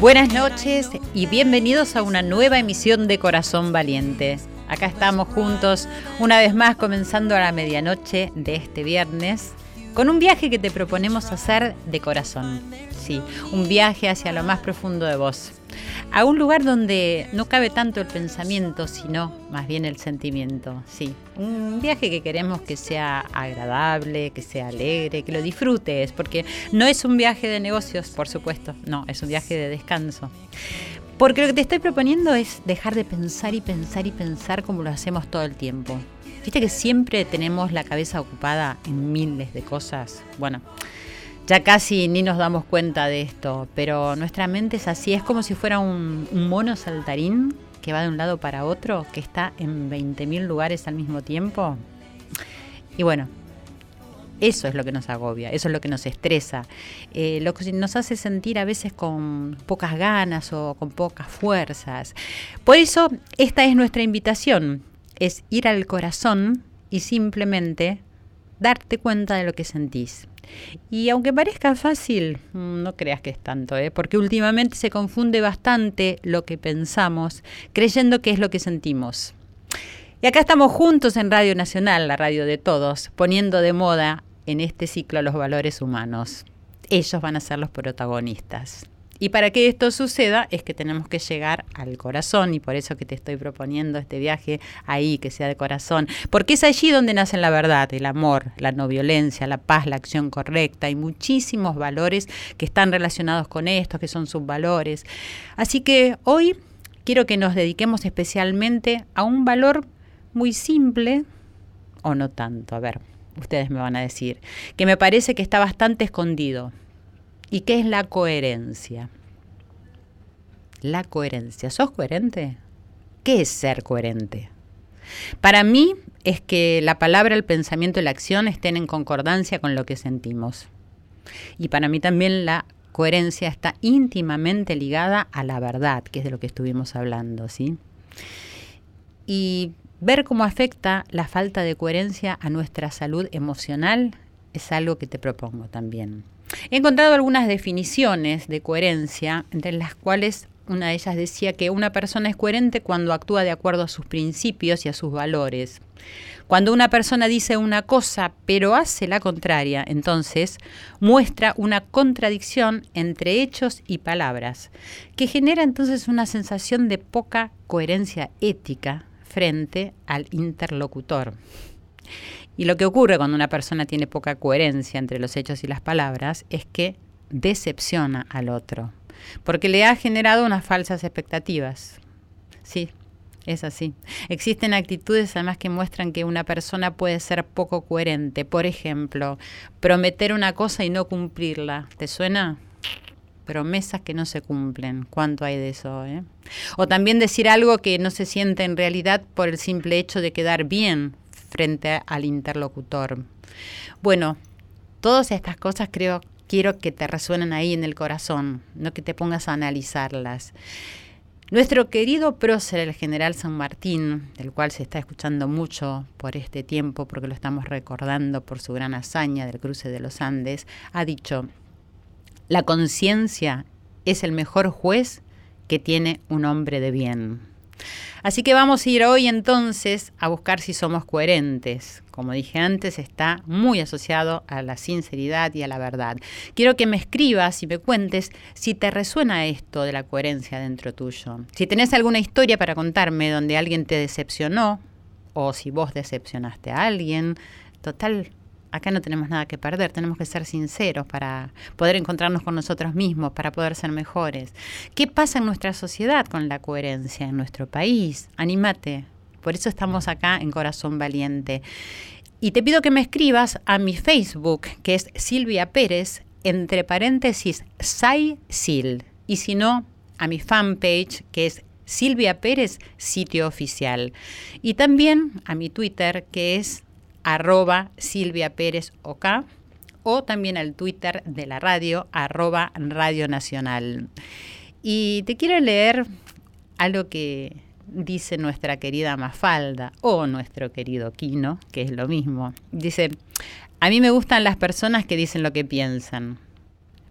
Buenas noches y bienvenidos a una nueva emisión de Corazón Valiente. Acá estamos juntos una vez más comenzando a la medianoche de este viernes con un viaje que te proponemos hacer de corazón. Sí, un viaje hacia lo más profundo de vos. A un lugar donde no cabe tanto el pensamiento, sino más bien el sentimiento. Sí, un viaje que queremos que sea agradable, que sea alegre, que lo disfrutes, porque no es un viaje de negocios, por supuesto, no, es un viaje de descanso. Porque lo que te estoy proponiendo es dejar de pensar y pensar y pensar como lo hacemos todo el tiempo. Viste que siempre tenemos la cabeza ocupada en miles de cosas. Bueno, ya casi ni nos damos cuenta de esto, pero nuestra mente es así, es como si fuera un, mono saltarín que va de un lado para otro, que está en 20.000 lugares al mismo tiempo. Y bueno, eso es lo que nos agobia, eso es lo que nos estresa, eh, lo que nos hace sentir a veces con pocas ganas o con pocas fuerzas. Por eso, esta es nuestra invitación es ir al corazón y simplemente darte cuenta de lo que sentís. Y aunque parezca fácil, mm, no creas que es tanto, ¿eh? porque últimamente se confunde bastante lo que pensamos creyendo que es lo que sentimos. Y acá estamos juntos en Radio Nacional, la radio de todos, poniendo de moda en este ciclo los valores humanos. Ellos van a ser los protagonistas. Y para que esto suceda es que tenemos que llegar al corazón y por eso que te estoy proponiendo este viaje ahí, que sea de corazón, porque es allí donde nace la verdad, el amor, la no violencia, la paz, la acción correcta. Y muchísimos valores que están relacionados con esto, que son subvalores. Así que hoy quiero que nos dediquemos especialmente a un valor muy simple o no tanto, a ver, ustedes me van a decir, que me parece que está bastante escondido ¿Y qué es la coherencia? La coherencia. ¿Sos coherente? ¿Qué es ser coherente? Para mí es que la palabra, el pensamiento y la acción estén en concordancia con lo que sentimos. Y para mí también la coherencia está íntimamente ligada a la verdad, que es de lo que estuvimos hablando, ¿sí? Y ver cómo afecta la falta de coherencia a nuestra salud emocional es algo que te propongo también. He encontrado algunas definiciones de coherencia, entre las cuales una de ellas decía que una persona es coherente cuando actúa de acuerdo a sus principios y a sus valores. Cuando una persona dice una cosa pero hace la contraria, entonces muestra una contradicción entre hechos y palabras, que genera entonces una sensación de poca coherencia ética frente al interlocutor. Y lo que ocurre cuando una persona tiene poca coherencia entre los hechos y las palabras es que decepciona al otro, porque le ha generado unas falsas expectativas. Sí, es así. Existen actitudes además que muestran que una persona puede ser poco coherente. Por ejemplo, prometer una cosa y no cumplirla. ¿Te suena? Promesas que no se cumplen. ¿Cuánto hay de eso? Eh? O también decir algo que no se siente en realidad por el simple hecho de quedar bien frente al interlocutor. Bueno, todas estas cosas creo quiero que te resuenen ahí en el corazón, no que te pongas a analizarlas. Nuestro querido prócer, el general San Martín, del cual se está escuchando mucho por este tiempo, porque lo estamos recordando por su gran hazaña del cruce de los Andes, ha dicho, la conciencia es el mejor juez que tiene un hombre de bien. Así que vamos a ir hoy entonces a buscar si somos coherentes. Como dije antes, está muy asociado a la sinceridad y a la verdad. Quiero que me escribas y me cuentes si te resuena esto de la coherencia dentro tuyo. Si tenés alguna historia para contarme donde alguien te decepcionó o si vos decepcionaste a alguien, total, acá no tenemos nada que perder, tenemos que ser sinceros para poder encontrarnos con nosotros mismos, para poder ser mejores. ¿Qué pasa en nuestra sociedad con la coherencia en nuestro país? Anímate. Por eso estamos acá en Corazón Valiente. Y te pido que me escribas a mi Facebook, que es Silvia Pérez, entre paréntesis, Sai Sil. Y si no, a mi fanpage, que es Silvia Pérez, sitio oficial. Y también a mi Twitter, que es arroba Silvia Pérez OK, o también al Twitter de la radio, arroba Radio Nacional. Y te quiero leer algo que dice nuestra querida Mafalda o nuestro querido Quino, que es lo mismo. Dice, a mí me gustan las personas que dicen lo que piensan.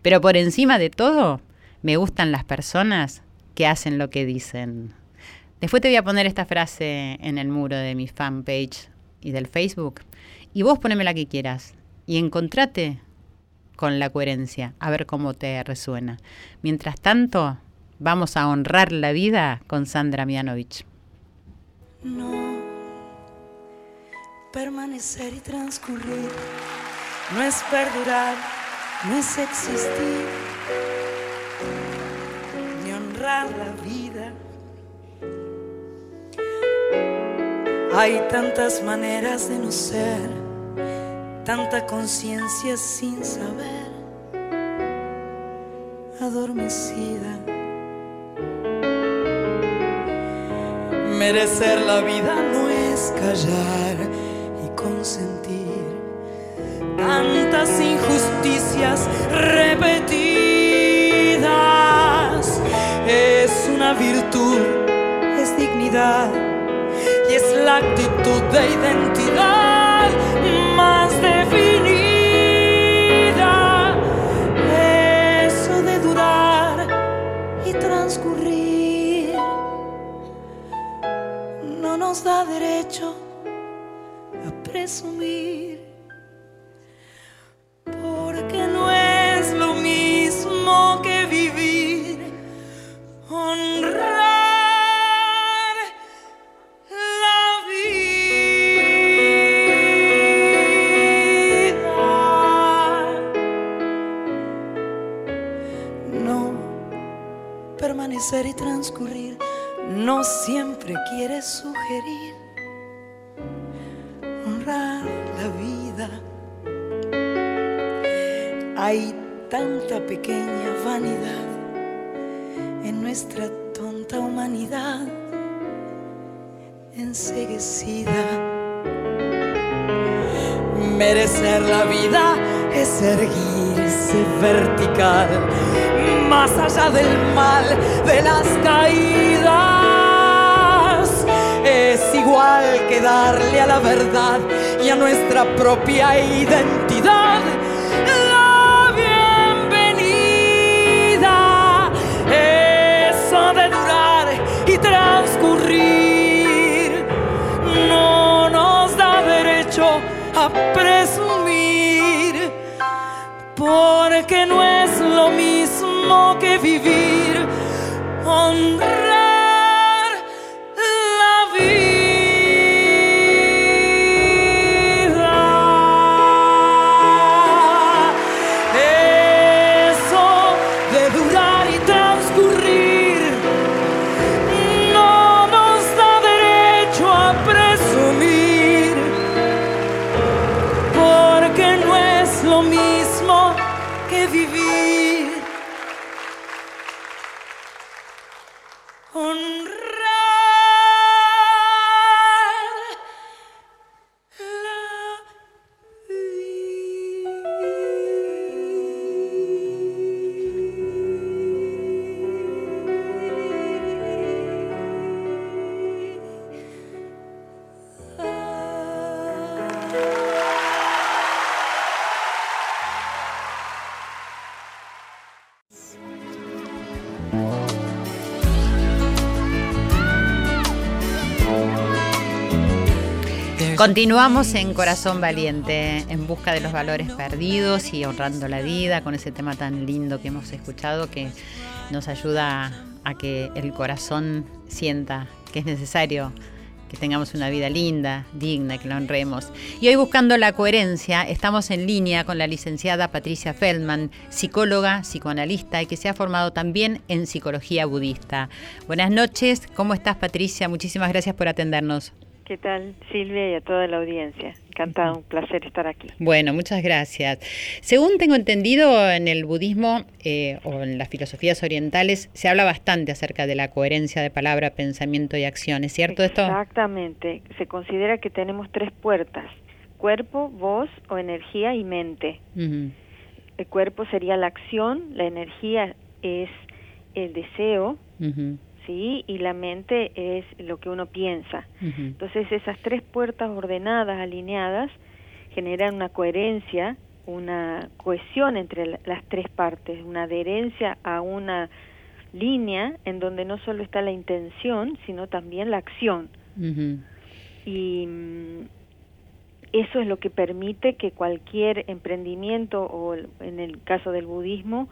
Pero por encima de todo, me gustan las personas que hacen lo que dicen. Después te voy a poner esta frase en el muro de mi fanpage y del Facebook. Y vos poneme la que quieras. Y encontrate con la coherencia, a ver cómo te resuena. Mientras tanto, vamos a honrar la vida con Sandra Mianovich. No, permanecer y transcurrir no es perdurar, no es existir, ni honrar la. Hay tantas maneras de no ser, tanta conciencia sin saber, adormecida. Merecer la vida no es callar y consentir tantas injusticias repetidas. Es una virtud, es dignidad y es la actitud de identidad más definida. Eso de durar y transcurrir no nos da derecho a presumir. Tanta pequeña vanidad en nuestra tonta humanidad enseguecida. Merecer la vida es erguirse vertical, más allá del mal, de las caídas. Es igual que darle a la verdad y a nuestra propia identidad no nos da derecho a presumir, porque no es lo mismo que vivir, Continuamos en Corazón Valiente, en busca de los valores perdidos y honrando la vida, con ese tema tan lindo que hemos escuchado que nos ayuda a que el corazón sienta que es necesario que tengamos una vida linda, digna, que la honremos. Y hoy buscando la coherencia, estamos en línea con la licenciada Patricia Feldman, psicóloga, psicoanalista y que se ha formado también en psicología budista. Buenas noches, ¿cómo estás Patricia? Muchísimas gracias por atendernos. ¿Qué tal, Silvia y a toda la audiencia? Encantado, un placer estar aquí. Bueno, muchas gracias. Según tengo entendido, en el budismo eh, o en las filosofías orientales se habla bastante acerca de la coherencia de palabra, pensamiento y acción. ¿Es cierto esto? Exactamente. Se considera que tenemos tres puertas, cuerpo, voz o energía y mente. El cuerpo sería la acción, la energía es el deseo, Ujú, ¿sí? Y la mente es lo que uno piensa. Entonces esas tres puertas ordenadas, alineadas, generan una coherencia una cohesión entre las tres partes, una adherencia a una línea en donde no solo está la intención, sino también la acción. Y mm, eso es lo que permite que cualquier emprendimiento o en el caso del budismo,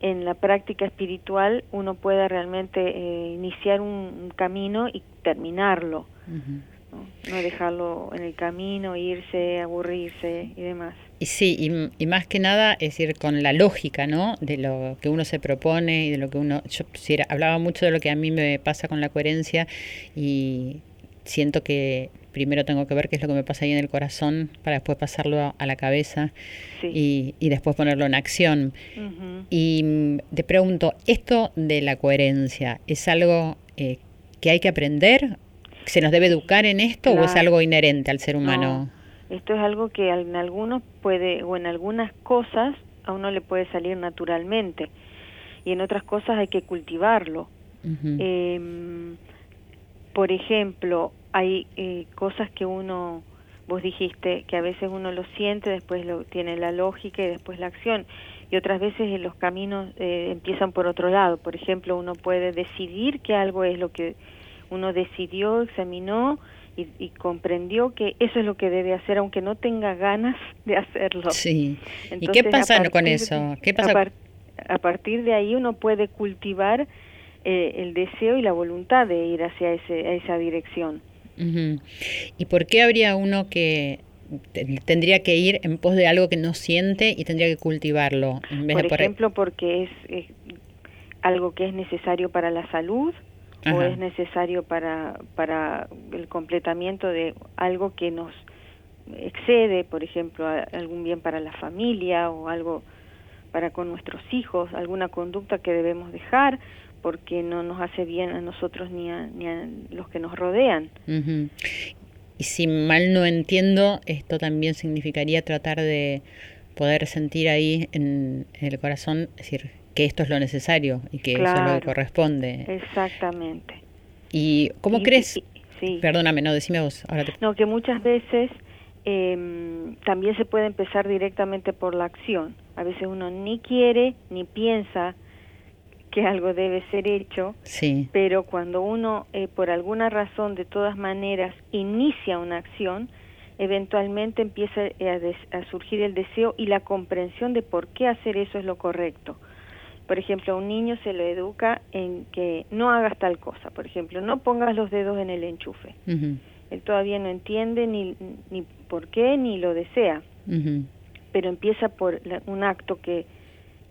en la práctica espiritual uno pueda realmente eh, iniciar un, camino y terminarlo, ¿no? dejarlo en el camino, irse, aburrirse y demás. Y sí, y, y, más que nada, es decir, con la lógica, ¿no? De lo que uno se propone y de lo que uno... Yo hablaba mucho de lo que a mí me pasa con la coherencia y siento que primero tengo que ver qué es lo que me pasa ahí en el corazón para después pasarlo a, la cabeza y, después ponerlo en acción. Y mm, te pregunto, ¿esto de la coherencia es algo eh, que hay que aprender? ¿Se nos debe educar en esto o es algo inherente al ser humano? esto es algo que en algunos puede, o en algunas cosas a uno le puede salir naturalmente y en otras cosas hay que cultivarlo. Em, por ejemplo, hay eh, cosas que uno, vos dijiste, que a veces uno lo siente, después lo, tiene la lógica y después la acción. Y otras veces los caminos eh, empiezan por otro lado. Por ejemplo, uno puede decidir que algo es lo que uno decidió, examinó y, comprendió que eso es lo que debe hacer, aunque no tenga ganas de hacerlo. Sí. ¿Y qué pasa con eso? ¿Qué pasa? A, partir de ahí uno puede cultivar eh, el deseo y la voluntad de ir hacia ese, esa dirección. ¿Y por qué habría uno que tendría que ir en pos de algo que no siente y tendría que cultivarlo? En vez por ejemplo, porque es, algo que es necesario para la salud o es necesario para, para el completamiento de algo que nos excede, por ejemplo, algún bien para la familia o algo para con nuestros hijos, alguna conducta que debemos dejar porque no nos hace bien a nosotros ni a, ni a los que nos rodean. Y si mal no entiendo, esto también significaría tratar de poder sentir ahí en, el corazón, decir, que esto es lo necesario y que eso es lo que corresponde. Exactamente. ¿Y cómo crees? sí. Perdóname, no, decime vos. Ahora No, que muchas veces eh, también se puede empezar directamente por la acción. A veces uno ni quiere ni piensa que algo debe ser hecho, sí. pero cuando uno eh, por alguna razón de todas maneras inicia una acción, eventualmente empieza a, surgir el deseo y la comprensión de por qué hacer eso es lo correcto. Por ejemplo, a un niño se lo educa en que no hagas tal cosa, por ejemplo, no pongas los dedos en el enchufe. Él todavía no entiende ni, ni por qué ni lo desea, pero empieza por un acto que,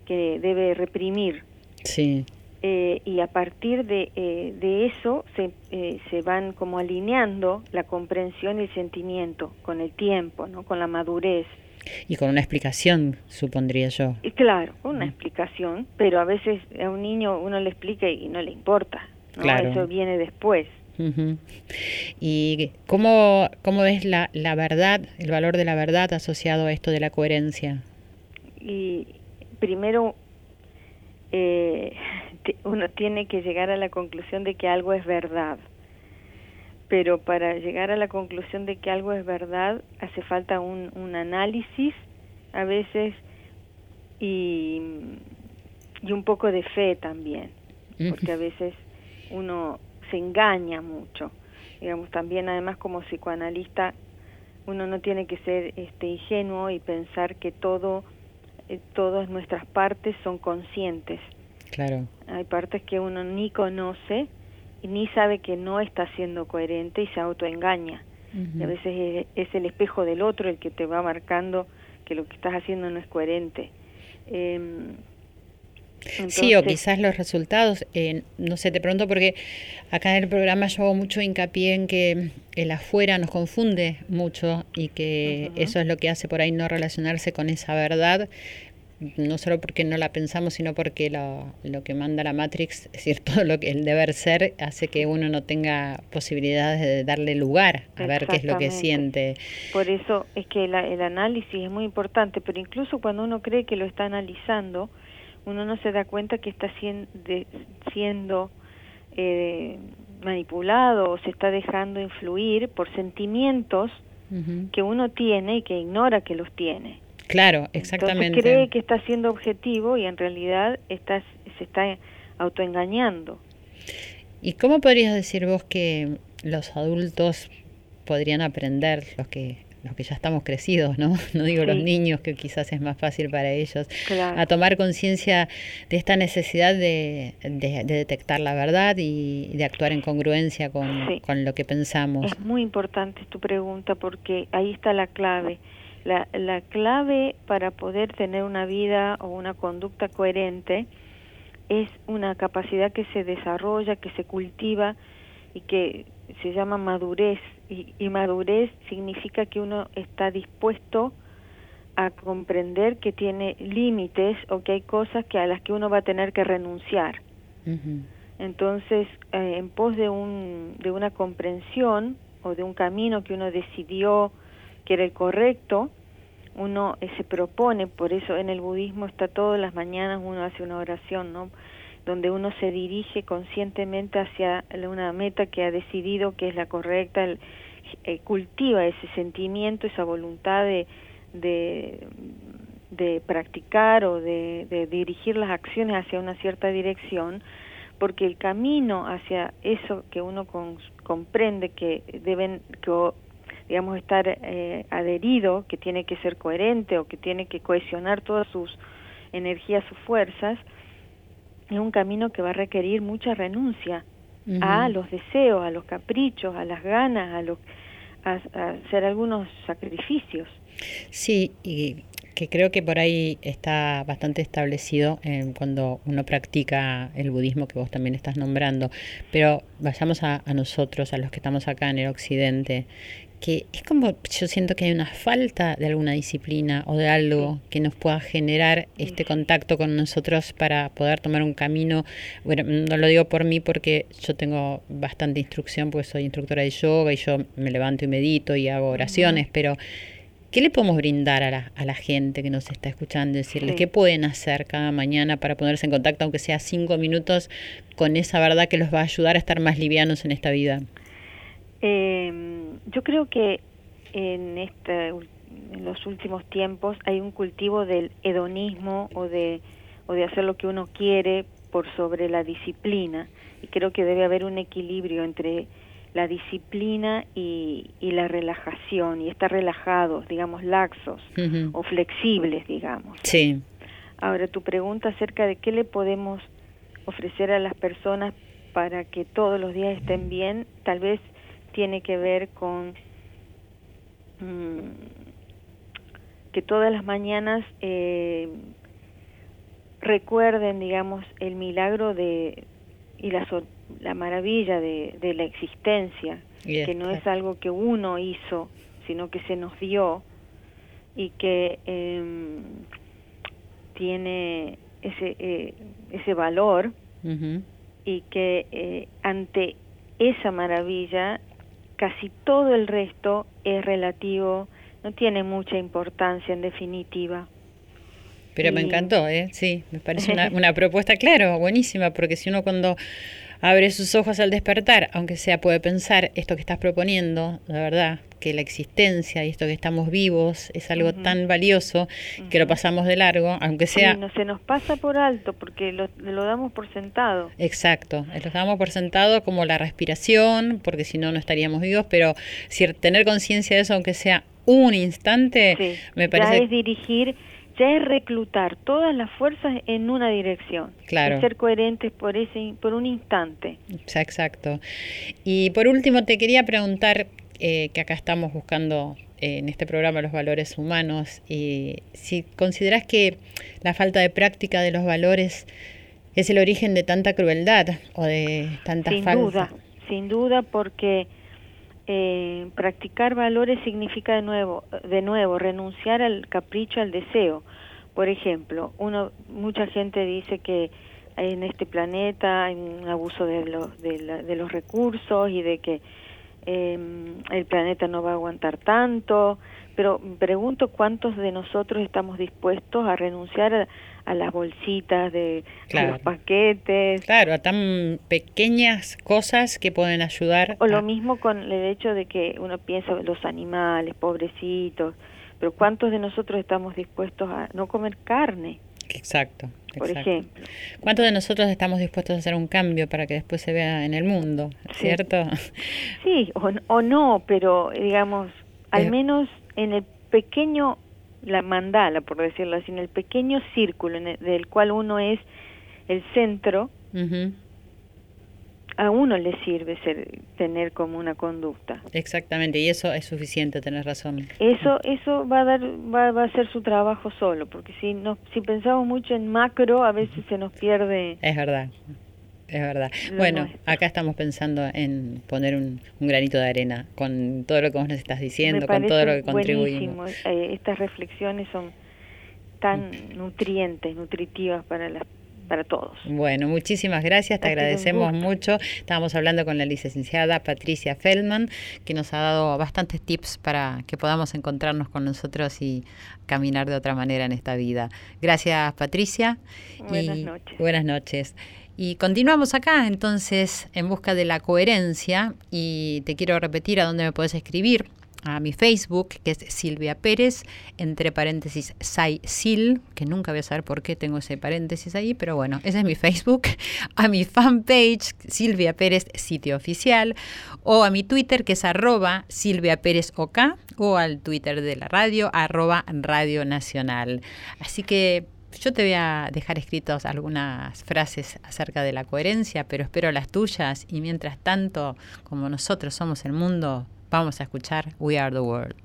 que debe reprimir Sí. Eh, y a partir de, eh, de eso se, eh, se van como alineando la comprensión y el sentimiento con el tiempo, ¿no? con la madurez. Y con una explicación, supondría yo. Y claro, una explicación, pero a veces a un niño uno le explica y no le importa. Claro. Eso viene después. ¿Y cómo, cómo ves la, la verdad, el valor de la verdad asociado a esto de la coherencia? Y primero eh, uno tiene que llegar a la conclusión de que algo es verdad. Pero para llegar a la conclusión de que algo es verdad hace falta un, un análisis a veces y, y un poco de fe también, porque a veces uno se engaña mucho. Digamos, también además como psicoanalista uno no tiene que ser este ingenuo y pensar que todo eh, todas nuestras partes son conscientes. Claro. Hay partes que uno ni conoce ni sabe que no está siendo coherente y se autoengaña. y a veces es, el espejo del otro el que te va marcando que lo que estás haciendo no es coherente. Eh, sí, o quizás los resultados, eh, no sé, te pregunto porque acá en el programa yo hago mucho hincapié en que el afuera nos confunde mucho y que eso es lo que hace por ahí no relacionarse con esa verdad, no solo porque no la pensamos, sino porque lo, lo que manda la Matrix, es decir, todo lo que el deber ser hace que uno no tenga posibilidades de darle lugar a ver qué es lo que siente. Por eso es que el análisis es muy importante, pero incluso cuando uno cree que lo está analizando, uno no se da cuenta que está siendo, siendo eh, manipulado o se está dejando influir por sentimientos que uno tiene y que ignora que los tiene. Claro, exactamente. Entonces cree que está siendo objetivo y en realidad está, se está autoengañando. ¿Y cómo podrías decir vos que los adultos podrían aprender, los que los que ya estamos crecidos, ¿no? No digo los niños, que quizás es más fácil para ellos, a tomar conciencia de esta necesidad de, detectar la verdad y de actuar en congruencia con, con, lo que pensamos. Es muy importante tu pregunta porque ahí está la clave. La, la clave para poder tener una vida o una conducta coherente es una capacidad que se desarrolla, que se cultiva y que se llama madurez. Y, madurez significa que uno está dispuesto a comprender que tiene límites o que hay cosas que a las que uno va a tener que renunciar. Entonces, eh, en pos de, un, de una comprensión o de un camino que uno decidió que era el correcto, uno eh, se propone, por eso en el budismo está todas las mañanas uno hace una oración, ¿no? Donde uno se dirige conscientemente hacia una meta que ha decidido que es la correcta, eh, cultiva ese sentimiento, esa voluntad de, de, practicar o de, dirigir las acciones hacia una cierta dirección, porque el camino hacia eso que uno comprende que deben digamos, estar eh, adherido, que tiene que ser coherente o que tiene que cohesionar todas sus energías, sus fuerzas, es un camino que va a requerir mucha renuncia a los deseos, a los caprichos, a las ganas, a, los, a, hacer algunos sacrificios. Sí, y que creo que por ahí está bastante establecido eh, cuando uno practica el budismo que vos también estás nombrando, pero vayamos a, a, nosotros, a los que estamos acá en el occidente, que es como yo siento que hay una falta de alguna disciplina o de algo que nos pueda generar este contacto con nosotros para poder tomar un camino. Bueno, no lo digo por mí porque yo tengo bastante instrucción porque soy instructora de yoga y yo me levanto y medito y hago oraciones, pero ¿qué le podemos brindar a la, a la gente que nos está escuchando? Decirles qué pueden hacer cada mañana para ponerse en contacto, aunque sea cinco minutos, con esa verdad que los va a ayudar a estar más livianos en esta vida. Eh, yo creo que en, este, en los últimos tiempos hay un cultivo del hedonismo o de, o de hacer lo que uno quiere por sobre la disciplina y creo que debe haber un equilibrio entre la disciplina y, y la relajación y estar relajados, digamos, laxos o flexibles, digamos. Sí. Ahora, tu pregunta acerca de qué le podemos ofrecer a las personas para que todos los días estén bien, tal vez tiene que ver con mm, que todas las mañanas eh, recuerden, digamos, el milagro de y la, la maravilla de, de la existencia, que no es algo que uno hizo, sino que se nos dio y que eh, tiene ese, eh, ese valor y que eh, ante esa maravilla casi todo el resto es relativo, no tiene mucha importancia en definitiva. Pero me encantó, ¿eh? Sí, me parece una, una propuesta, claro, buenísima, porque si uno cuando abre sus ojos al despertar, aunque sea puede pensar esto que estás proponiendo, la verdad, que la existencia y esto que estamos vivos es algo tan valioso que lo pasamos de largo, aunque sea... no se nos pasa por alto porque lo, lo damos por sentado. Exacto, lo damos por sentado como la respiración, porque si no, no estaríamos vivos, pero si tener conciencia de eso, aunque sea un instante, me parece... Ya es dirigir ya es reclutar todas las fuerzas en una dirección. Claro. ser coherentes por ese por un instante. Exacto. Y por último te quería preguntar eh, que acá estamos buscando eh, en este programa los valores humanos y si consideras que la falta de práctica de los valores es el origen de tanta crueldad o de tanta sin duda, sin duda porque eh, practicar valores significa de nuevo, de nuevo renunciar al capricho, al deseo. Por ejemplo, uno, mucha gente dice que en este planeta hay un abuso de los, de, los recursos y de que eh, el planeta no va a aguantar tanto, pero pregunto cuántos de nosotros estamos dispuestos a renunciar a, a las bolsitas de los paquetes. Claro, a tan pequeñas cosas que pueden ayudar. O lo mismo con el hecho de que uno piensa los animales, pobrecitos, pero ¿cuántos de nosotros estamos dispuestos a no comer carne? Exacto. Por ejemplo. ¿Cuántos de nosotros estamos dispuestos a hacer un cambio para que después se vea en el mundo, cierto? Sí, o, no, pero digamos, al menos en el pequeño, la mandala, por decirlo así, en el pequeño círculo en del cual uno es el centro, a uno le sirve ser, tener como una conducta. Exactamente, y eso es suficiente, tener razón. Eso eso va a dar va, va a ser su trabajo solo, porque si no si pensamos mucho en macro, a veces se nos pierde. Es verdad. Es verdad. Bueno, acá estamos pensando en poner un, granito de arena con todo lo que vos nos estás diciendo, con todo lo que contribuimos. Eh, estas reflexiones son tan nutrientes, nutritivas para las para todos. Bueno, muchísimas gracias, te agradecemos mucho. Estábamos hablando con la licenciada Patricia Feldman, que nos ha dado bastantes tips para que podamos encontrarnos con nosotros y caminar de otra manera en esta vida. Gracias, Patricia. Buenas noches. Buenas noches. Y continuamos acá entonces en busca de la coherencia. Y te quiero repetir a dónde me puedes escribir. A mi Facebook, que es Silvia Pérez, entre paréntesis Sai Sil, que nunca voy a saber por qué tengo ese paréntesis ahí, pero bueno, ese es mi Facebook, a mi fanpage, Silvia Pérez, sitio oficial, o a mi Twitter, que es arroba Silvia Pérez OK, o al Twitter de la radio, arroba Radio Nacional. Así que yo te voy a dejar escritos algunas frases acerca de la coherencia, pero espero las tuyas y mientras tanto, como nosotros somos el mundo, Vamos a escuchar We Are the World.